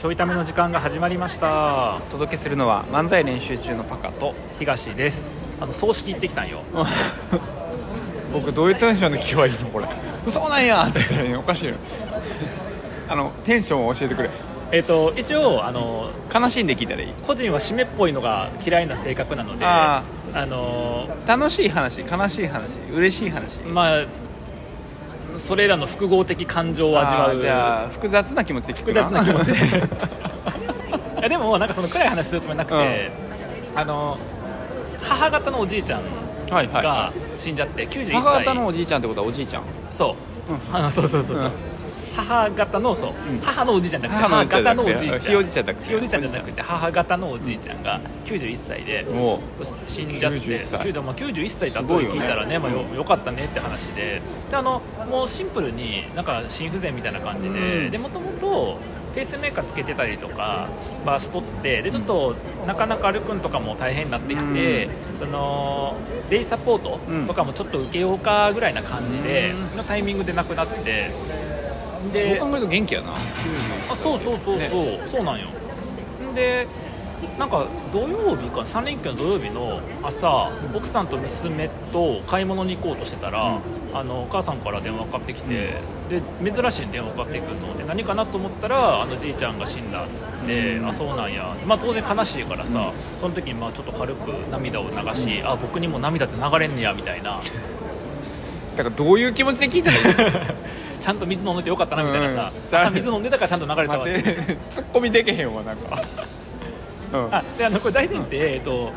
ちょいための時間が始まりました。お届けするのは漫才練習中のパカと東です。あの葬式行ってきたんよ。僕どういうテンションで聞けばいいのこれ。そうなんやって言ったらいいのおかしいよ。あのテンションを教えてくれ。えっ、と一応あの悲しんで聞いたらいい。個人は締めっぽいのが嫌いな性格なのでああの楽しい話悲しい話嬉しい話まあそれらの複合的感情を味わう。じゃあ複雑な気持ちで聞く複雑な気持ちで。いやでもなんかその暗い話するつもりなくて、あの母方のおじいちゃんが死んじゃって91い歳。母方のおじいちゃんってことはおじいちゃん？そう、あのそうそうそうそう、うん母方のそう、母のおじいちゃんじゃなくて母方のおじいちゃん。ひいおじいちゃんじいちゃんじゃなくて母方のおじいちゃんが91歳でも死んじゃって91歳。90まあ、91歳だと聞いたらねまあ、よよかったねって話で。であのもうシンプルになんか心不全みたいな感じでもともとペースメーカーつけてたりとかバース取ってでちょっとなかなか歩くんとかも大変になってきて、そのデイサポートとかもちょっと受けようかぐらいな感じで、のタイミングで亡くなってそうで考えると元気やな。あそうそうそうそう、ね。そうなんよ。でなんか土曜日か3連休の土曜日の朝奥さんと娘と買い物に行こうとしてたら、あのお母さんから電話かかってきて、で珍しい電話かかってくるの。で何かなと思ったらあのじいちゃんが死んだっつって、あそうなんや、まあ、当然悲しいからさ、その時にまあちょっと軽く涙を流し、あ僕にも涙って流れんねやみたいな だからどういう気持ちで聞いたらいい？の ちゃんと水飲んでてよかったなみたいなさ、うん。朝水飲んでたからちゃんと流れたわ待って。ツッコミできへんわなんか。う んあであのこれ大前提、えっと、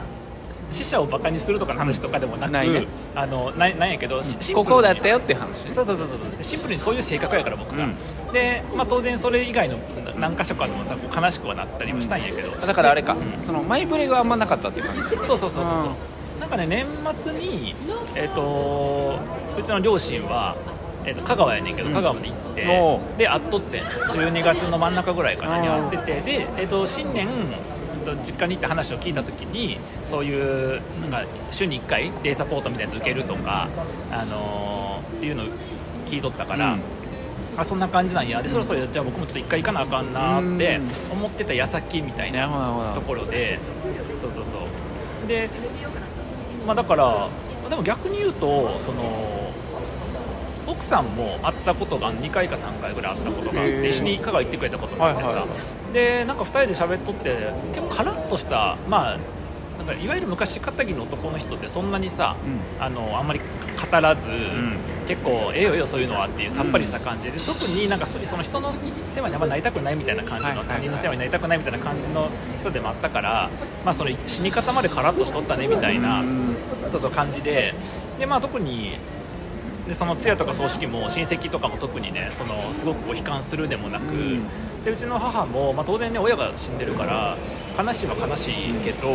死者をバカにするとかの話とかでもなくないね。あのないなんやけど、しシンプルこに。こだったよって話。ねそうそうそうそう。でシンプルにそういう性格やから僕が、うん。で、まあ、当然それ以外の何箇所かでもさこう悲しくはなったりもしたんやけど、だからあれか、うんその前触れがあんまなかったって感じ。そうそうそうそうそうかね年末にえっ、とうちの両親はえー、と香川やねんけどうん。香川まで行って、で会っとって12月の真ん中ぐらいかなに会っててで、えー、と新年実家に行って話を聞いた時にそういうなんか週に1回デイサポートみたいなやつ受けるとか、あのーっていうのを聞いとったから、うん。あそんな感じなんや。でそろそろじゃあ僕もちょっと1回行かなあかんなってうん。思ってた矢先みたいなところでそうそうそう。でまあだからでも逆に言うとその奥さんも会ったことが2回か3回ぐらい会ったことがあって一緒に香川行ってくれたことがあってさ、はいはでなんか2人で喋っとって結構カラッとしたまあなんかいわゆる昔片木の男の人ってそんなにさ、あのあんまり語らず、結構ええよええよそういうのはっていうさっぱりした感じで、特になんかそその人の世話にあんまなりたくないみたいな感じの、はい他人の世話になりたくないみたいな感じの人でもあったから、まあ、その死に方までカラッとしとったねみたいな、うん。ちょっと感じでで、まあ、特にでその通夜とか葬式も親戚とかも特にねそのすごくこう悲観するでもなく、うん。でうちの母も、まあ、当然ね親が死んでるから悲しいは悲しいけど、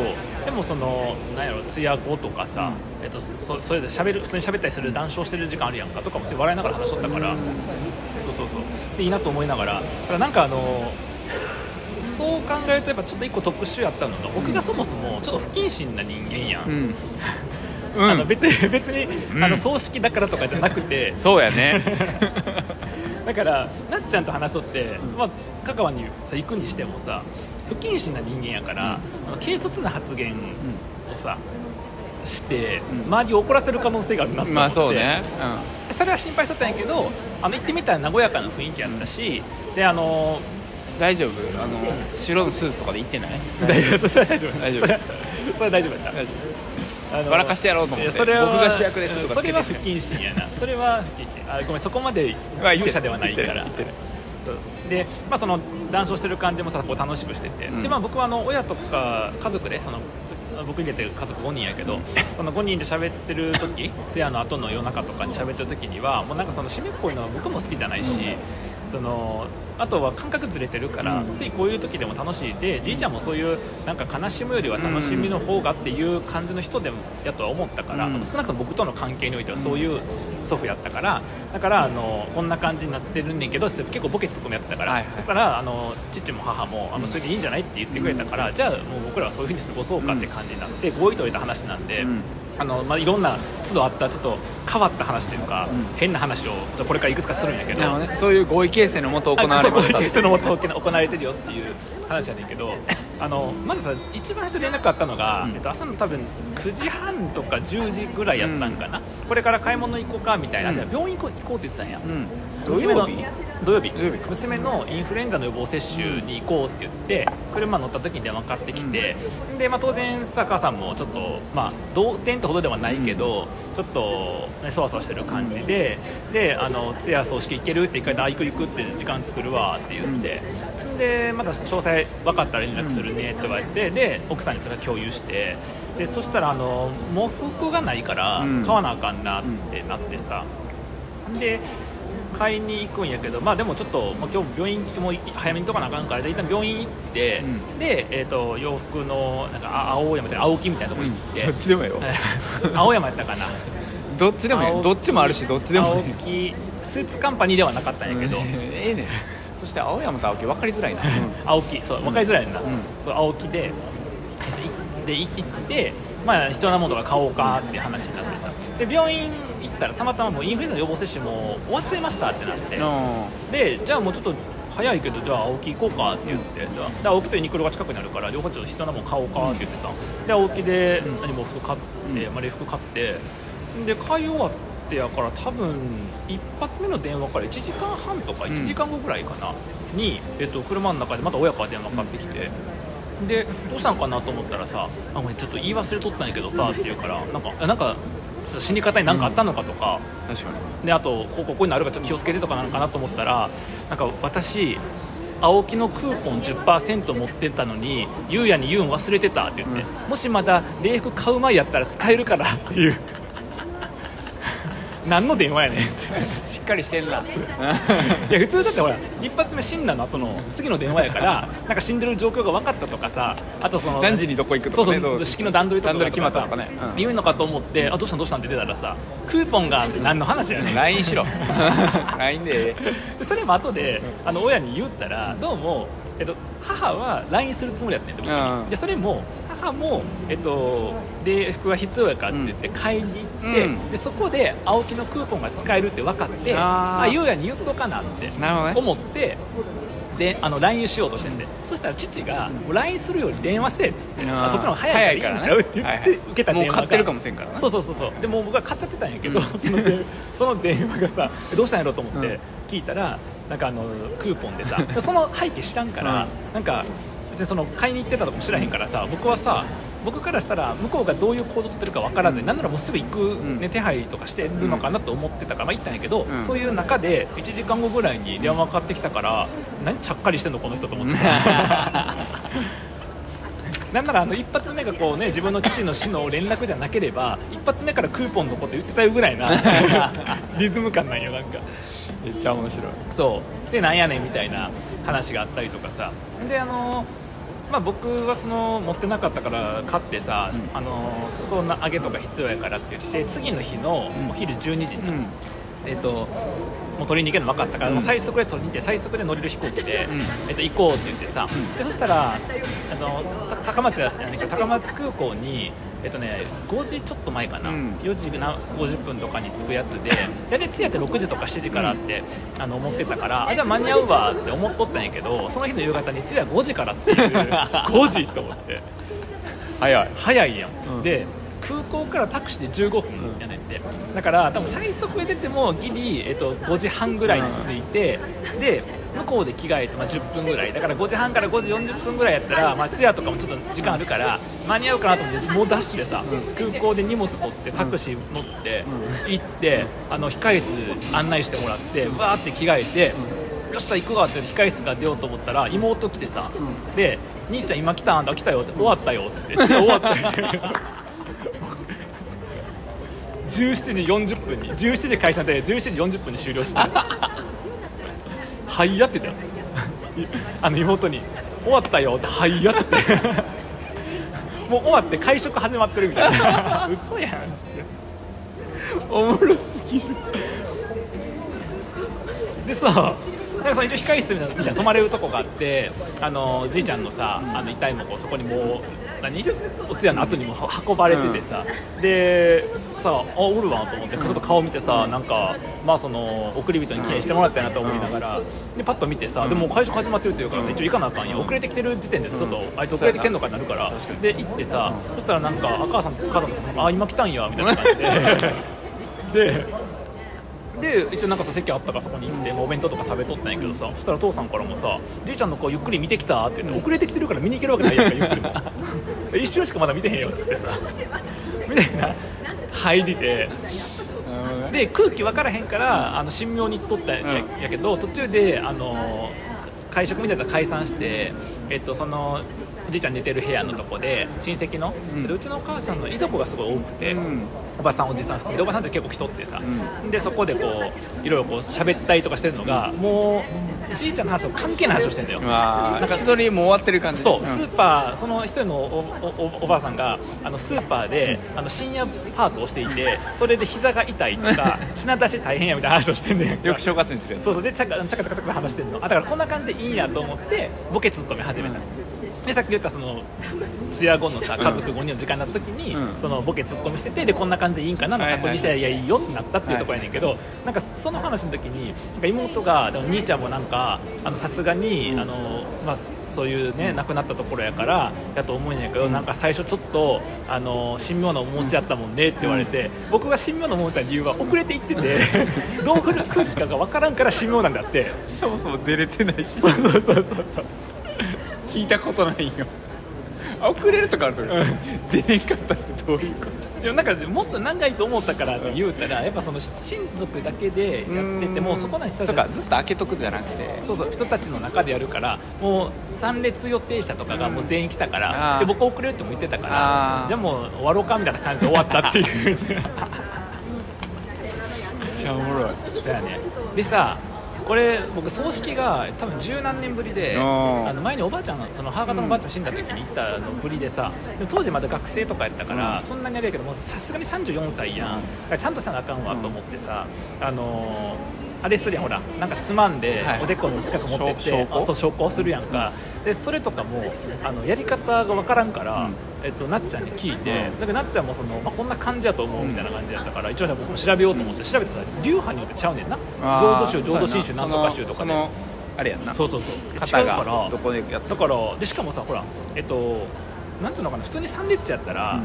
でもそのなんやろ通夜後とかさ、えっと、そそれぞれ喋る普通に喋ったりする談笑してる時間あるやんかとかも普通に笑いながら話しとったから、そうそうそう。でいいなと思いながら。だからなんかあのそう考えるとやっぱちょっと一個特殊やったのが僕がそもそもちょっと不謹慎な人間やん、うん あの別に別に、うん。あの 葬式だからとかじゃなくて。そうやね。だからなっちゃんと話しとって、まあ、香川にさ行くにしてもさ不謹慎な人間やから、軽率な発言をさして、うん。周りを怒らせる可能性があるなと思って、まあそうね、それは心配しとったんやけどあの行ってみたら和やかな雰囲気やったし、であのうん、大丈夫？あの白のスーツとかで行ってない？大丈夫。大丈夫それ大丈夫やった。あの笑かしてやろうと思って。いやそれは僕が主役ですとかそれは不謹慎やな。それは不謹慎あごめんそこまでまあ勇者ではないから。で、まあ、その談笑してる感じもさこう楽しくしてて、うん。でまあ、僕はあの親とか家族でその僕入れて家族5人やけど、その5人で喋ってる時通夜の後の夜中とかに喋ってる時にはもうなんかその締めっぽいのは僕も好きじゃないし、そのあとは感覚ずれてるから、うん。ついこういう時でも楽しいでじいちゃんもそういうなんか悲しむよりは楽しみの方がっていう感じの人でもやとは思ったから、うん。少なくとも僕との関係においてはそういう祖父やったからだからあのこんな感じになってるんねんけど結構ボケツッコミやってたから、そしたらあの父も母もあのそれでいいんじゃないって言ってくれたから、じゃあもう僕らはそういうふうに過ごそうかって感じになって合意とれた話なんで、うんあのまあ、いろんな都度あったちょっと変わった話というか、うん。変な話をこれからいくつかするんやけどね。そういう合意形成のもと行われましたこう。いうそのもと行われてるよっていう話やねんけどあのまずさ一番最初連絡あったのが、うん。えっと、朝の多分9時半とか10時ぐらいやったんかな、これから買い物行こうかみたいな、うん。じゃあ病院行こうって言ってたんや、うん。土曜日？土曜日。土曜日か。娘のインフルエンザの予防接種に行こうって言って車乗った時に電話かかってきて、で、まあ、当然さ母さんもちょっと、まあ、同点ってほどではないけど、ちょっと、ね、そわそわしてる感じでであの通夜葬式行けるって一回であ行く行くって時間作るわって言って。でまた詳細分かったら連絡するねって言われて、で奥さんにそれを共有してでそしたらあの喪服がないからうん。買わなあかんなってなってさ、で買いに行くんやけど、まあ、でもちょっと、まあ、今日病院も早めにとかなあかんからで一旦病院行って、うん。で、えー、と洋服のなんかあ青山じゃない青木みたいなとこ行って、どっちでもよ 青山やったかな。どっちでもどっちもあるしどっちでもいい青木スーツカンパニーではなかったんやけど、ええねんそして青山と青木分かりづらいな、青木そう分かりづらいな、ん。そう青木で,、でい行って、まあ、必要なものとか買おうかっていう話になってさ。で病院行ったらたまたまもうインフルエンザの予防接種も終わっちゃいましたってなって、うでじゃあもうちょっと早いけどじゃあ青木行こうかって言って、で青木とユニクロが近くにあるから両方ちょっと必要なもの買おうかって言ってさ。で青木で何も服買って、うん。まあ、礼服買って。で買い終わってやから多分一発目の電話から1時間半とかうん1時間後ぐらいかな、に、えっと、車の中でまた親から電話かかってきて。でどうしたんかなと思ったらさ「あごめんちょっと言い忘れとったんやけどさ」って言うからなんかあなんか死に方に何かあったのかとか、ん。確かに。であとこうここになるからちょっと気をつけてとかなのかなと思ったらなんか私青木のクーポン10%持ってたのにゆうやに言うん忘れてたって言って、もしまだ礼服買う前やったら使えるからっていう何の電話やねん。しっかりしてんな。いや普通だってほら一発目死んだの後の次の電話やからなんか死んでる状況が分かったとかさあとその何時にどこ行くとそうかねどそうう式の段取りとか決まったとかね。うん。言うのかと思ってあどうしたんどうしたんって出たらさクーポンがって何の話やねん。LINE しろ。LINE でそれも後であの親に言ったらどうも、えっと、母は LINE するつもりやったんやて僕に。うん。でそれも母も、えっと、礼服が必要やからって言って買いに行って、うん。でそこで青木のクーポンが使えるって分かってあー。あゆうやに言っとかなって思ってであの LINE しようとしてんで。そしたら父が LINE するより電話せえっつってあそっちの方が早いからいいんちゃうって言って、はいはい受けた電話が。もう買ってるかもしれんからなそうそうそうそう。でもう僕は買っちゃってたんやけど、その電その電話がさえどうしたんやろうと思ってうん。聞いたら、なんかあのクーポンでさ その背景知らんから、なんか別にその買いに行ってたとかも知らへんからさ僕はさ僕からしたら向こうがどういう行動を取ってるか分からずに、なんならもうすぐ行く、ねん。手配とかしてるのかなと思ってたから、まあ、行ったんやけど、うん。そういう中で1時間後ぐらいに電話かかってきたから何ちゃっかりしてんのこの人と思って。なんならあの一発目がこう、ね、自分の父の死の連絡じゃなければ一発目からクーポンのこと言ってたよぐらいな リズム感なんよなんか。めっちゃ面白い。そう。でなんやねんみたいな話があったりとかさ。であのまあ、僕はその持ってなかったから買ってさ、あの裾の上げとか必要やからって言って次の日のお昼12時に、うん。えっともう取りに行けるの分かったから、うん。もう最速で取りに行って最速で乗れる飛行機で、うん。えっと、行こうって言ってさ、でそしたらあのた高松高松空港に、えっとね、5時ちょっと前かな、うん。4時な50分とかに着くやつで 大体通夜って6時とか7時からって、あの思ってたからあじゃあ間に合うわって思っとったんやけどその日の夕方に通夜5時からっていう。5時と思って。早い。早いやん、うん。で空港からタクシーで15分やねんて。だから多分最速で出てもギリ、えっと、5時半ぐらいに着いて、で向こうで着替えて、まあ、10分ぐらい。だから5時半から5時40分ぐらいやったら、まあ、通夜とかもちょっと時間あるから間に合うかなと思ってもうダッシュでさ、空港で荷物取ってタクシー乗って、行ってあの控室案内してもらってわーって着替えて、よっしゃ行くわって控え室から出ようと思ったら妹来てさ、で兄ちゃん今来たあんた来たよって終わったよっつって終わったよ17 時40分に17時開始で17時40分に終了して はいやってたよ。あの妹に終わったよってはいやって。もう終わって会食始まってるみたいな。嘘やん。っつっておもろすぎる。でさなんかその一応控室みたいな泊まれるとこがあってあのじいちゃんのさあの遺体もこうそこにもう何お通夜の後にも運ばれててさ、でさあおるわと思ってちょっと顔見てさなんかまあその送り人に記念してもらったなと思いながらでパッと見てさでも会食始まってるっていうからさ一応行かなあかんや遅れてきてる時点でちょっとあいつ遅れてきてんのかになるからで行ってさそしたらなんか赤さん母さんあ今来たんやみたいな感じで。でで一応なんかさ席あったからそこに行って、まあお弁当とか食べとったんやけどさそしたら父さんからもさ「じいちゃんの子ゆっくり見てきた?」って言って、遅れてきてるから見に行けるわけないやんかゆっくり 一瞬しかまだ見てへんよっつってさ。みたいな。入りで。で空気分からへんからあの神妙に行っとったんや,、うん。やけど途中であの会食みたいなやつは解散して、えっと、そのおじいちゃん寝てる部屋のとこで親戚の、うん。でうちのお母さんのいとこがすごい多くて、うんおばさんおじさん含めておばさんって結構来とってさ、でそこでこういろいろこう喋ったりとかしてるのがもうおじいちゃんの話と関係ない話をしてるんだよ。うわー一人もう終わってる感じ。そう、ん。スーパーその一人のおおおおばあさんがあのスーパーであの深夜パートをしていてそれで膝が痛いとか 品出し大変やみたいな話をしてんねんかよく正月にするそうそうでちゃかちゃかちゃかちゃか話してんの。あだからこんな感じでいいんやと思ってボケツッコミ始めた、でさっき言ったその通夜後のさ家族5人の時間になった時に、うん。そのボケツッコミしててでこんな感じでいいんかな？の確認して、いやいいよってなったっていうところやねんけど、なんかその話の時になんか妹がでも兄ちゃんもなんかあのさすがに、あのまあそそういうね亡くなったところやからやと思うんやけど、なんか最初ちょっとあの神妙な面持ちやったもんねって言われて、僕が神妙な面持ちの理由は遅れていってて どう振る空気かが分からんから神妙なんだって。そもそも出れてないし。そうそうそうそう聞いたことないよ。あ遅れるとかあると出れん。かったってどういうこと？でもなんかもっと長いと思ったからって言うたらやっぱその親族だけでやっててもそこの人たちそうかずっと開けとくじゃなくて。そうそう人たちの中でやるからもう参列予定者とかがもう全員来たかあら、ー。で僕遅れるっても言ってたからじゃあもう終わろうかみたいな感じで終わったっていう。めっちゃおもろい。そうやね。でさこれ僕葬式が多分十何年ぶりであの前におばあちゃんその母方のおばあちゃん死んだ時に行ったのぶりでさでも当時まだ学生とかやったから、うん。そんなにあれやけどもうさすがに34歳やん、ちゃんとしたらあかんわと思ってさ、あのーあれするやんほらなんかつまんではい。おでこの近く持ってって、証拠？あそう証拠するやんか、でそれとかもあのやり方が分からんから、うんえっと、なっちゃんに聞いて、うん。だからなっちゃんもその、まあ、こんな感じやと思うみたいな感じやったから、一応ね僕も調べようと思って調べてさ流派によってちゃうねんな。浄土宗浄土真宗な。んとか宗とかで、そのあれやんな。そうそうそう。方違うからがどこでやっただからでしかもさほらえっとなんていうのかな普通に参列者やったら、うん。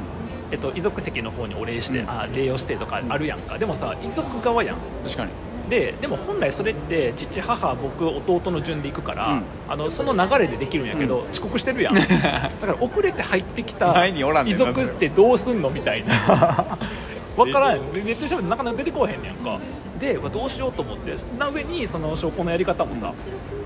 えっと、遺族席の方にお礼して、うん。あ礼をしてとかあるやんか、でもさ遺族側やん。確かにででも本来それって父母僕弟の順で行くから、うん。あのその流れでできるんやけど、遅刻してるやん。だから遅れて入ってきた前におらんね遺ん族ってどうすんのみたいな。分からん。ネットで調べてなかなか出てこうへんねやんか。でどうしようと思ってな上にその証拠のやり方もさ、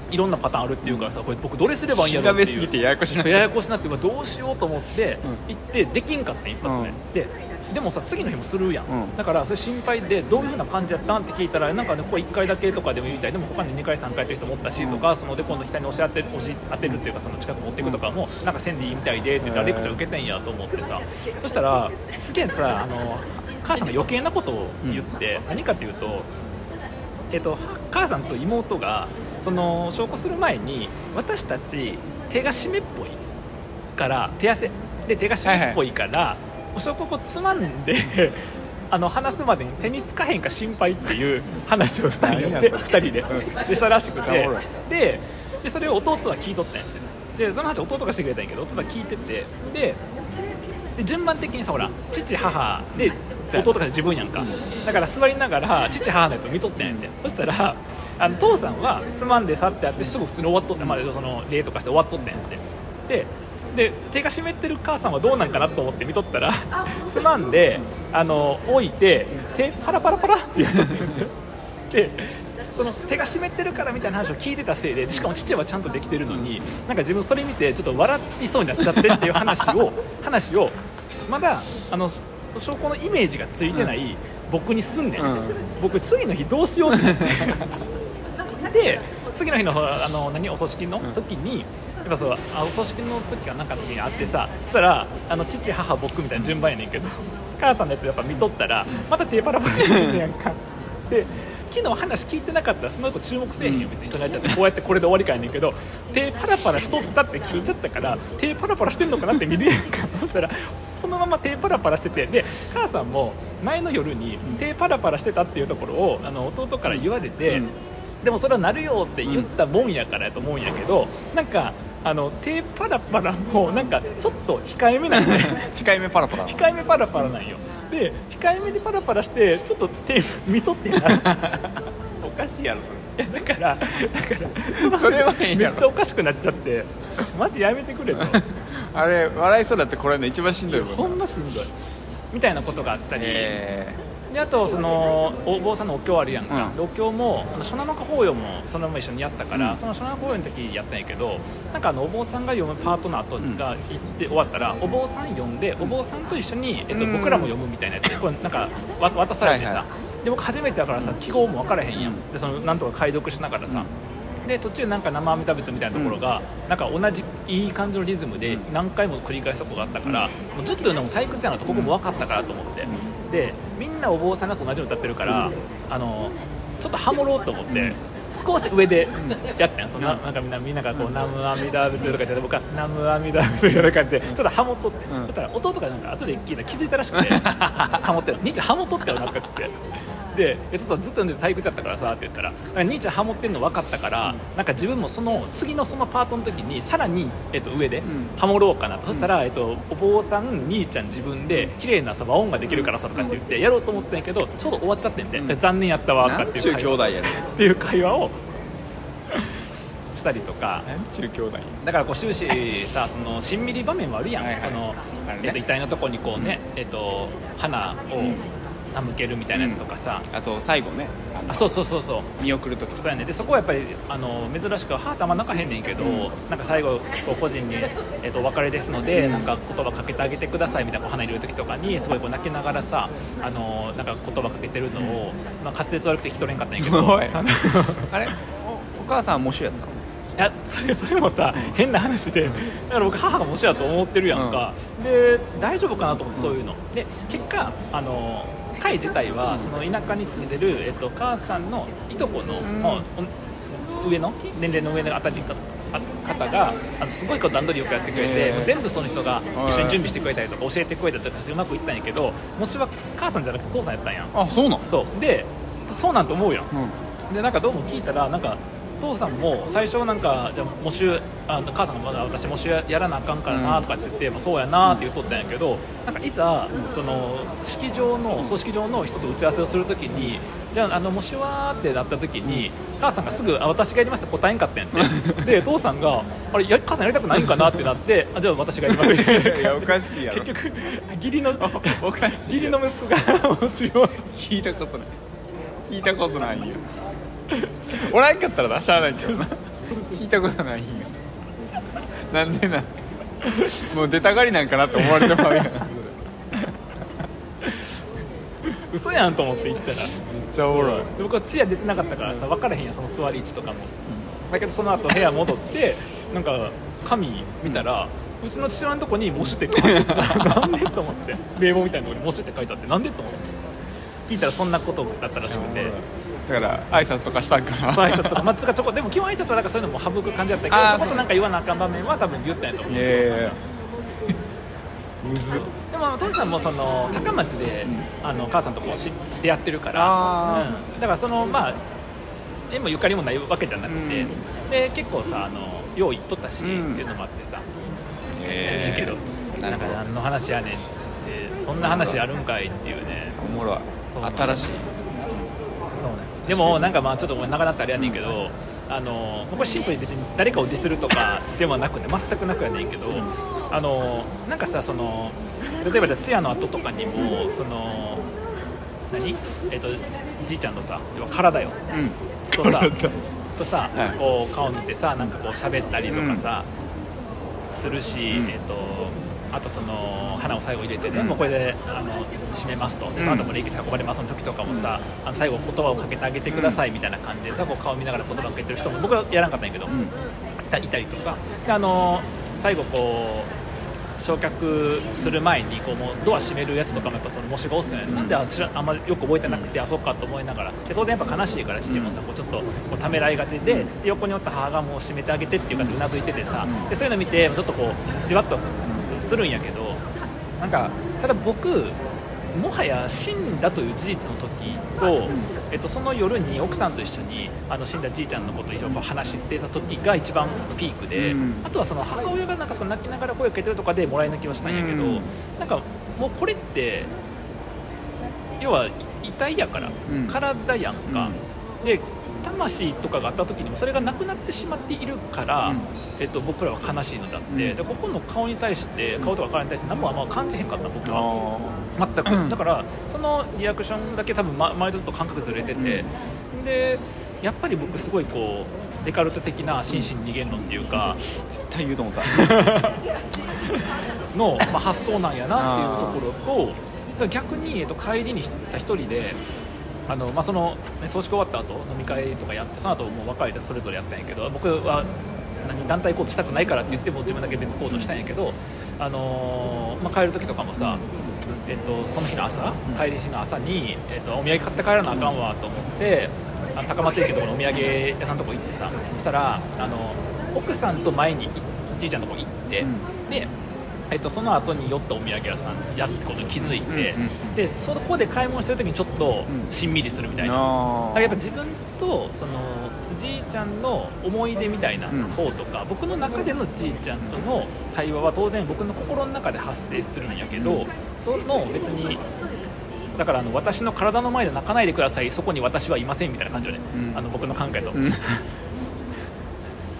いろんなパターンあるっていうからさこれ僕どれすればいいんやろう。調べすぎてややこしなそうややこしなってどうしようと思って、うん。行ってできんかったん一発目、うん。ででもさ次の日もするやん、うん。だからそれ心配でどういうふうな感じやったんって聞いたらなんかねここ1回だけとかでもいいみたいでも他に2回3回って人もおったしとか、そので今度額に押し当て押し当てるっていうかその近く持っていくとかもなんかせんでいいみたいでって言ったらレクチャー受けてんやと思ってさ。そしたらすげえさあの母さんが余計なことを言って、何かっていうとえっと、母さんと妹がその証拠する前に私たち手が湿っぽいから手汗で手が湿っぽいから、お証拠こうつまんで あの話すまでに手につかへんか心配っていう話をしたんやそれ。2人ででしたらしくて。ででそれを弟は聞いとったんやって。でその話弟がしてくれたんやけど弟が聞いてて。でで順番的にさほら父母で弟が自分やんか。だから座りながら父母のやつを見とったんやって。そしたらあの父さんはつまんで去ってあってすぐ普通に終わっとってまでその礼とかして終わっとったんやって。でで手が湿ってる母さんはどうなんかなと思って見とったらつまんであの置いて手パラパラパラって。やってでその手が湿ってるからみたいな話を聞いてたせいでしかも父はちゃんとできてるのになんか自分それ見てちょっと笑いそうになっちゃってっていう話を 話をまだあの証拠のイメージがついてない僕にすんねん、うん。僕次の日どうしようって。思ってで次の日のあの何お葬式の時に、やっぱそうあお葬式の時はなんかの時にあってさそしたらあの父母僕みたいな順番やねんけど母さんのやつやっぱ見とったらまた手パラパラしてるやんかで昨日話聞いてなかったらその子注目せえへんよ。別に人になっちゃってこうやってこれで終わりかやねんけど手パラパラしとったって聞いちゃったから手パラパラしてんのかなって見るやんか。そしたらそのまま手パラパラしててで母さんも前の夜に手パラパラしてたっていうところをあの弟から言われて、うん。でもそれはなるよって言ったもんやからやと思うんやけどなんかあの手パラパラもなんかちょっと控えめなんで。控えめパラパラ控えめパラパラなんよ。で控えめでパラパラしてちょっと手見とってんな おかしいやろそれ。いやだからだからそれは変やろ。めっちゃおかしくなっちゃって。マジやめてくれと。あれ笑いそうだってこれね一番しんどいもんほんましんどい。みたいなことがあったり、えであとそのお坊さんのお経あるやんか、うん。でお経もあの初七日法要もそのまま一緒にやったから、うん。その初七日法要の時やったんやけどなんかあのお坊さんが読むパートの後が行って終わったら、お坊さん読んでお坊さんと一緒に、えっと、うん。僕らも読むみたいなやつこれなんかわ渡されてさ、はいはで僕初めてだからさ記号も分からへんやん。でそのなんとか解読しながらさ、で途中なんか生阿弥陀仏みたいなところが、なんか同じいい感じのリズムで何回も繰り返すとこがあったから、もうずっと読んでも退屈やなとここも分かったからと思って、でみんなお坊さんのやつ同じの歌ってるから、あのちょっとハモろうと思って。少し上でやったんや。そん。ななんかみんなみんながこう「南無阿弥陀仏」とか言って僕は「南無阿弥陀仏」とか言ってちょっとハモっとって、うん。そしたら弟がなんか後で聞いたら気づいたらしくて ハモってる。兄ちゃんハモっとったよなんかっつってでえちょっとずっと読んでて退屈だったからさって言ったら兄ちゃんハモってんの分かったから、なんか自分もその次のそのパートの時にさらに、えっと、上でんハモろうかなと、そしたら、えっと、お坊さん兄ちゃん自分で綺麗なさ和音ができるからさとかって言ってやろうと思ったんやけどちょうど終わっちゃってんで、残念やったわとかっていう兄弟やねん。っていう会話をしたりとか。なんちゅう兄弟だからこう終始さそのしんみり場面もあるやん、はいはいそのね。えっと、遺体のとこにこうね、えっと、花をうん手向けるみたいなやつとかさ、あと最後ね。あそうそうそうそう。見送る時。そうやね。でそこはやっぱりあの珍しくハートあんま泣かへんねんけど、なんか最後こう個人に、えっとお別れですので、なんか言葉かけてあげてくださいみたいなこう花入れる時とかにすごいこう泣きながらさあのなんか言葉かけてるのを、まあ、滑舌悪くて聞き取れんかったんやけど。あれ？おお母さんは模試やったの？いやそれそれもさ変な話でだから僕母がもしやと思ってるやんか、で大丈夫かなと思ってそういうの。で結果あの会自体はその田舎に住んでる、えっと、母さんのいとこの、ん。まあお上の年齢の上のあたりかあ方があのすごいこう段取りよくやってくれて、全部その人が一緒に準備してくれたりとか教えてくれたりとかしてうまくいったんやけどもしは母さんじゃなくて父さんやったんやん。あそうなのそう。でそうなんと思うやんうん。でなんかどうも聞いたらなんか父さんも最初なんかじゃあ模試あの母さんがまだ私模試ややらなあかんからなとかって言って、まあ、そうやなって言っとったんやけどなんかいざその式場の葬式場の人と打ち合わせをするときにじゃああの模試はってなったときに母さんがすぐあ私がやりますって答えんかったんやって。で 父さんがあれや母さんやりたくないんかなってなってあじゃあ私がやります。いやおかしいやろ。結局義理のおかし義理の息子が模試を聞いたことない。聞いたことないよ おらんかったらなしゃあないけどな。聞いたことないよなんでな。もう出たがりなんかなって思われてまうやん。めっ嘘やんと思って行ったら。ちゃおもろい。で僕は通夜出てなかったからさ分からへんやんその座り位置とかも、だけどその後部屋戻ってなんか紙見たら、うちの父親のとこに「模試」って書いてあってなんでと思って。名簿みたいなとこに「模試」って書いてあってなんでと思って。聞いたらそんなことだったらしくてだから挨拶とかしたんかな。挨拶とか、まあ、ちょこでも基本挨拶はなんかそういうのも省く感じだったけどちょこっとなんか言わなあかん場面は多分言ったんや。と思ういやいやいやむずっ。でも父さんもその高松で、あの母さんとこう知ってやってるから、あうん。だからそのまあ縁もゆかりもないわけじゃなくて、うん。で結構さあのよう言っとったし、うん。っていうのもあってさ、えいいけどなんか何の話やねんってそんな話あるんかいっていうね。おもろい。新しいでもなんかまあちょっとごめん長なったらあれやねんけど、あのこれシンプルに別に誰かをディスるとかではなくて全くなくやねんけど、あのなんかさその例えばじゃあ通夜の後とかにもその何？えっ、とじいちゃんのさ要は体よ。うんとさとさ、はい。こう顔見てさなんかこう喋ったりとかさ、するし、ん。えっ、とあとその花を最後入れてね、うん。もうこれであの締めますと。でうん。その後も霊気で運ばれますの時とかもさ、あの最後言葉をかけてあげてくださいみたいな感じでさこう顔見ながら言葉をかけてる人も僕はやらなかったんやけど、うん。いたいたりとか。であの最後こう焼却する前にこうもうドア閉めるやつとかもやっぱその模試が押すよね、なんであ知らあんまよく覚えてなくてあそうかと思いながら。で当然やっぱ悲しいから父もさこうちょっとこうためらいがちでで横におった母がもう閉めてあげてっていう感じでうなずいててさ。でそういうの見てちょっとこうじわっとするんやけどなんかただ僕もはや死んだという事実の時と、えっと、その夜に奥さんと一緒にあの死んだじいちゃんのことをいろいろ話してた時が一番ピークで、うん。あとはその母親がなんかその泣きながら声をかけてるとかでもらい泣きはしたんやけど、うん。なんかもうこれって要は遺体やから、うん。体やんか、で魂とかがあった時にもそれがなくなってしまっているから、うん。えっと、僕らは悲しいのであって、うん。でここの顔に対して顔とか体に対して何もあんま感じへんかった僕は。あ全く。だからそのリアクションだけ多分ま前とずっと感覚ずれてて、でやっぱり僕すごいこうデカルト的な心身二元論っていうかー絶対言うと思った。の、まあ、発想なんやなっていうところと逆に、えっと、帰りにさ一人であの、まあ、そのね葬式終わった後飲み会とかやってその後もう別れてそれぞれやったんやけど僕は何団体行動したくないからって言っても自分だけ別行動したんやけど、あのーまあ、帰る時とかもさ、えっと、その日の朝帰りしの朝に、えっと、お土産買って帰らなあかんわと思ってあの高松駅のところのお土産屋さんのとこ行ってさそしたらあの奥さんと前にいじいちゃんのとこ行って、うん。で、えっと、その後に寄ったお土産屋さんやってことに気づいて、うんうんうん。でそこで買い物してる時にちょっとうんしんみりするみたいな。だあからやっぱ自分とそのじいちゃんの思い出みたいなうん。方とか、僕の中でのじいちゃんとの対話は当然僕の心の中で発生するんやけど、その別にだからあの私の体の前で泣かないでください。そこに私はいませんみたいな感じよね、うん。あの僕の考えと、うん。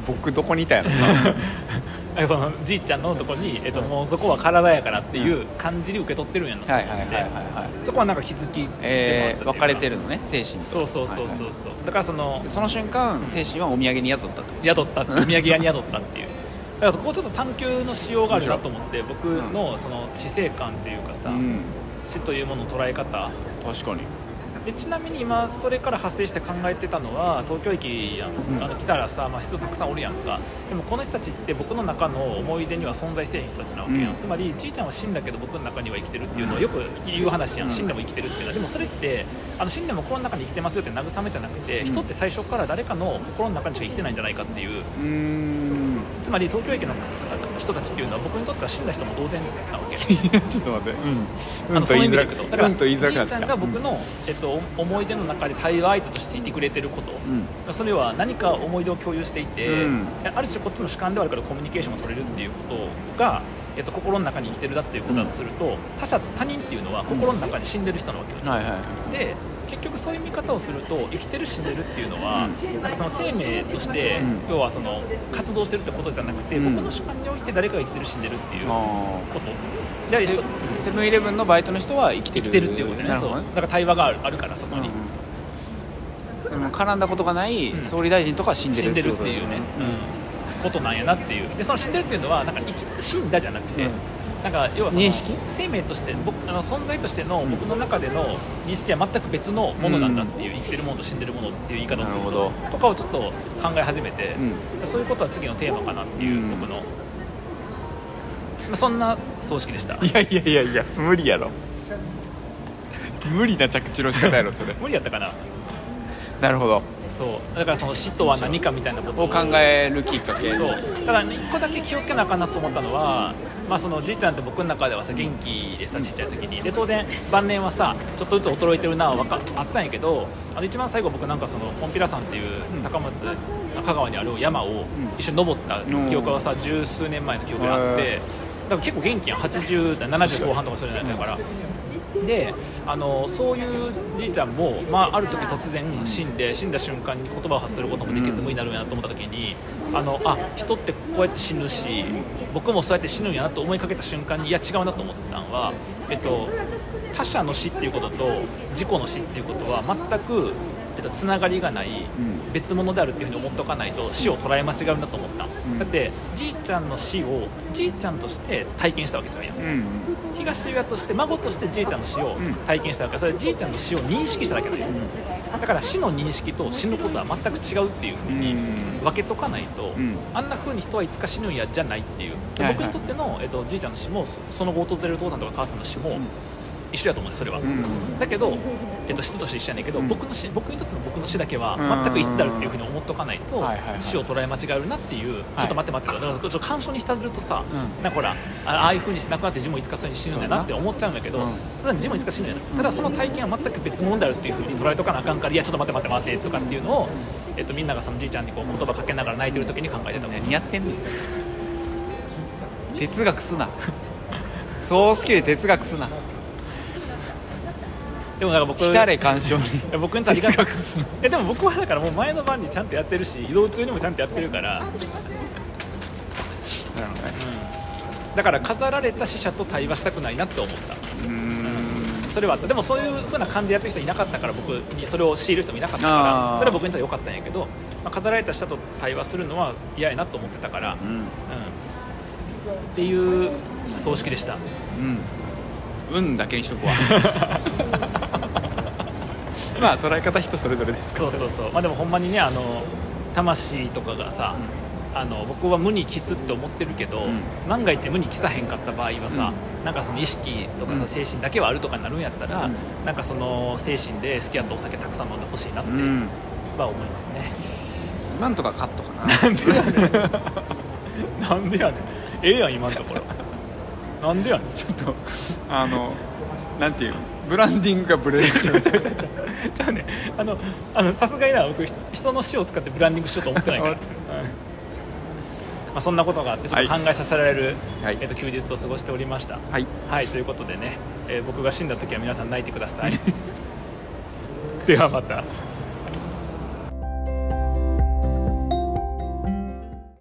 僕どこにいたやろな そのじいちゃんのとこに、えっと、もうそこは体やからっていう感じに受け取ってるんやなと思って、そこはなんか気づきでもあったってえー、分かれてるのね精神とそうそうそうそうそう、だからそのでその瞬間精神はお土産に宿ったと。宿った。お土産屋に宿ったっていう。だからそこをちょっと探求のしようがあるなと思って僕のその死生観っていうかさ、うん。死というものの捉え方。確かにでちなみに今それから発生して考えてたのは東京駅やん、うん。あの来たらさ、まあ、人たくさんおるやんか。でもこの人たちって僕の中の思い出には存在せえへん人たちなわけやん、うん。つまりじいちゃんは死んだけど僕の中には生きてるっていうのはよく言う話やん、うん。死んでも生きてるっていうのは。でもそれってあの死んでも心の中に生きてますよって慰めじゃなくて、うん。人って最初から誰かの心の中にしか生きてないんじゃないかっていう。うつまり東京駅の人たちっていうのは僕にとっては死んだ人も同然なわけ。ちょっと待って。うん。あのその意味でいくとだからうんと言いづらちゃんが僕の、えっと、思い出の中で対話相手としていてくれてること、うん。それは何か思い出を共有していて、うん。ある種こっちの主観ではあるからコミュニケーションが取れるっていうことが、えっと、心の中に生きてるだっていうことだとすると、他者他人っていうのは心の中に死んでる人なわけよ、はいはいはい。で結局そういう見方をすると生きてる死んでるっていうのは、うん。なんかその生命として、うん。要はその活動してるってことじゃなくて、うん。僕の主観において誰かが生きてる死んでるっていうこあとでセセブンイレブンのバイトの人は生きてる。生きてるっていうことね。そう。だから対話があるからそこに、うん。でも絡んだことがないうん。総理大臣とかは死んでるっていうね、うん、ことなんやなっていう。でその死んでるっていうのはなんか死んだじゃなくて、うんなんか要は認識？生命として僕あの存在としての僕の中での認識は全く別のものなんだっていう、生きてるものと死んでるものっていう言い方をするととかをちょっと考え始めて、うそういうことは次のテーマかなっていう、うん。僕の、まあ、そんな葬式でした。いやいやいやいや無理やろ。無理な着地の仕方やろそれ。無理やったかな。なるほど。そう。だからその死とは何かみたいなことを考えるきっかけ。そう。だから、ね、1個だけ気をつけなあかんなと思ったのは、まあ、そのじいちゃんって僕の中ではさ元気でさちっちゃい時に。で当然晩年はさちょっとずつ衰えてるなはわかあったんやけどあの一番最後僕なんかそのコンピラ山っていう高松香川にある山を一緒に登った記憶はさ十数年前の記憶があってだから結構元気やん。80代70後半とかそれなんだから。であのそういうじいちゃんも、まあ、ある時突然死んで死んだ瞬間に言葉を発することもできず無になるんやなと思った時にあのあ人ってこうやって死ぬし僕もそうやって死ぬんやなと思いかけた瞬間にいや違うなと思ったのは、えっと、他者の死っていうことと自己の死っていうことは全くえっと、つながりがないん。別物であるっていうふうに思っておかないと死を捉え間違うんだと思った、ん。だってじいちゃんの死をじいちゃんとして体験したわけじゃんやん。うん東親として孫としてじいちゃんの死をん。体験したわけ。それはじいちゃんの死を認識しただけだよ、だから死の認識と死ぬことは全く違うっていうふうにうん。分けとかないと、ん。あんなふうに人はいつか死ぬんやじゃないっていう、ではいはい。僕にとっての、えっと、じいちゃんの死もそその後訪れる父さんとか母さんの死も一緒やと思うんですそれは、ん。だけど、えっと、質として一緒やねんけど、うん。僕の死僕にとっての僕の死だけはうん。全く一緒であるっていうふうに思っとかないと、はいはいはい。死を捉え間違えるなっていう、ちょっと待って待ってだからちょっと干渉に浸るとさ、うん。なんかほらあああいうふうにして亡くなって自分もいつかそうに死ぬんだなって思っちゃうんだけど、うん。さらに自分もいつか死ぬんやな。ただその体験は全く別物であるっていうふうに捉えとかなあかんからいやちょっと待って待って待ってとかっていうのを、えっと、みんながそのじいちゃんにこう言葉かけながら泣いてる時に考えてた何やってんねん。哲学すな。葬式で哲学すなでもなんか僕来たれ干渉に。僕にとってありがたい哲学すなえでも僕はだからもう前の晩にちゃんとやってるし移動中にもちゃんとやってるから、なるほどねだから飾られた死者と対話したくないなって思った。うーん。それはあった。でもそういう風な感じでやってる人いなかったから僕にそれを強いる人もいなかったからそれは僕にとっては良かったんやけど、まあ、飾られた死者と対話するのは嫌やなと思ってたから、うん。うん。っていう葬式でした。うん運だけにしとくわ。まあ捉え方人それぞれですかそうそうそう。まあでもほんまにねあの魂とかがさ、あの僕は無に帰すって思ってるけど、ん。万が一無に帰さへんかった場合はさ、なんかその意識とかさ、うん。精神だけはあるとかになるんやったら、うん。なんかその精神で好きやったお酒たくさん飲んでほしいなってうん。は思いますね、今んとかカットかな。なんでやねん。ええやん今のところなんでやねん。ちょっとあのなんていうの？ブランディングがブレるじゃあねあのあのさすがにな僕ひ人の死を使ってブランディングしようと思ってないから、うんまあ、そんなことがあってちょっと考えさせられる、はい。えっと休日を過ごしておりました。はい。はいということでね、えー僕が死んだ時は皆さん泣いてください。ではまた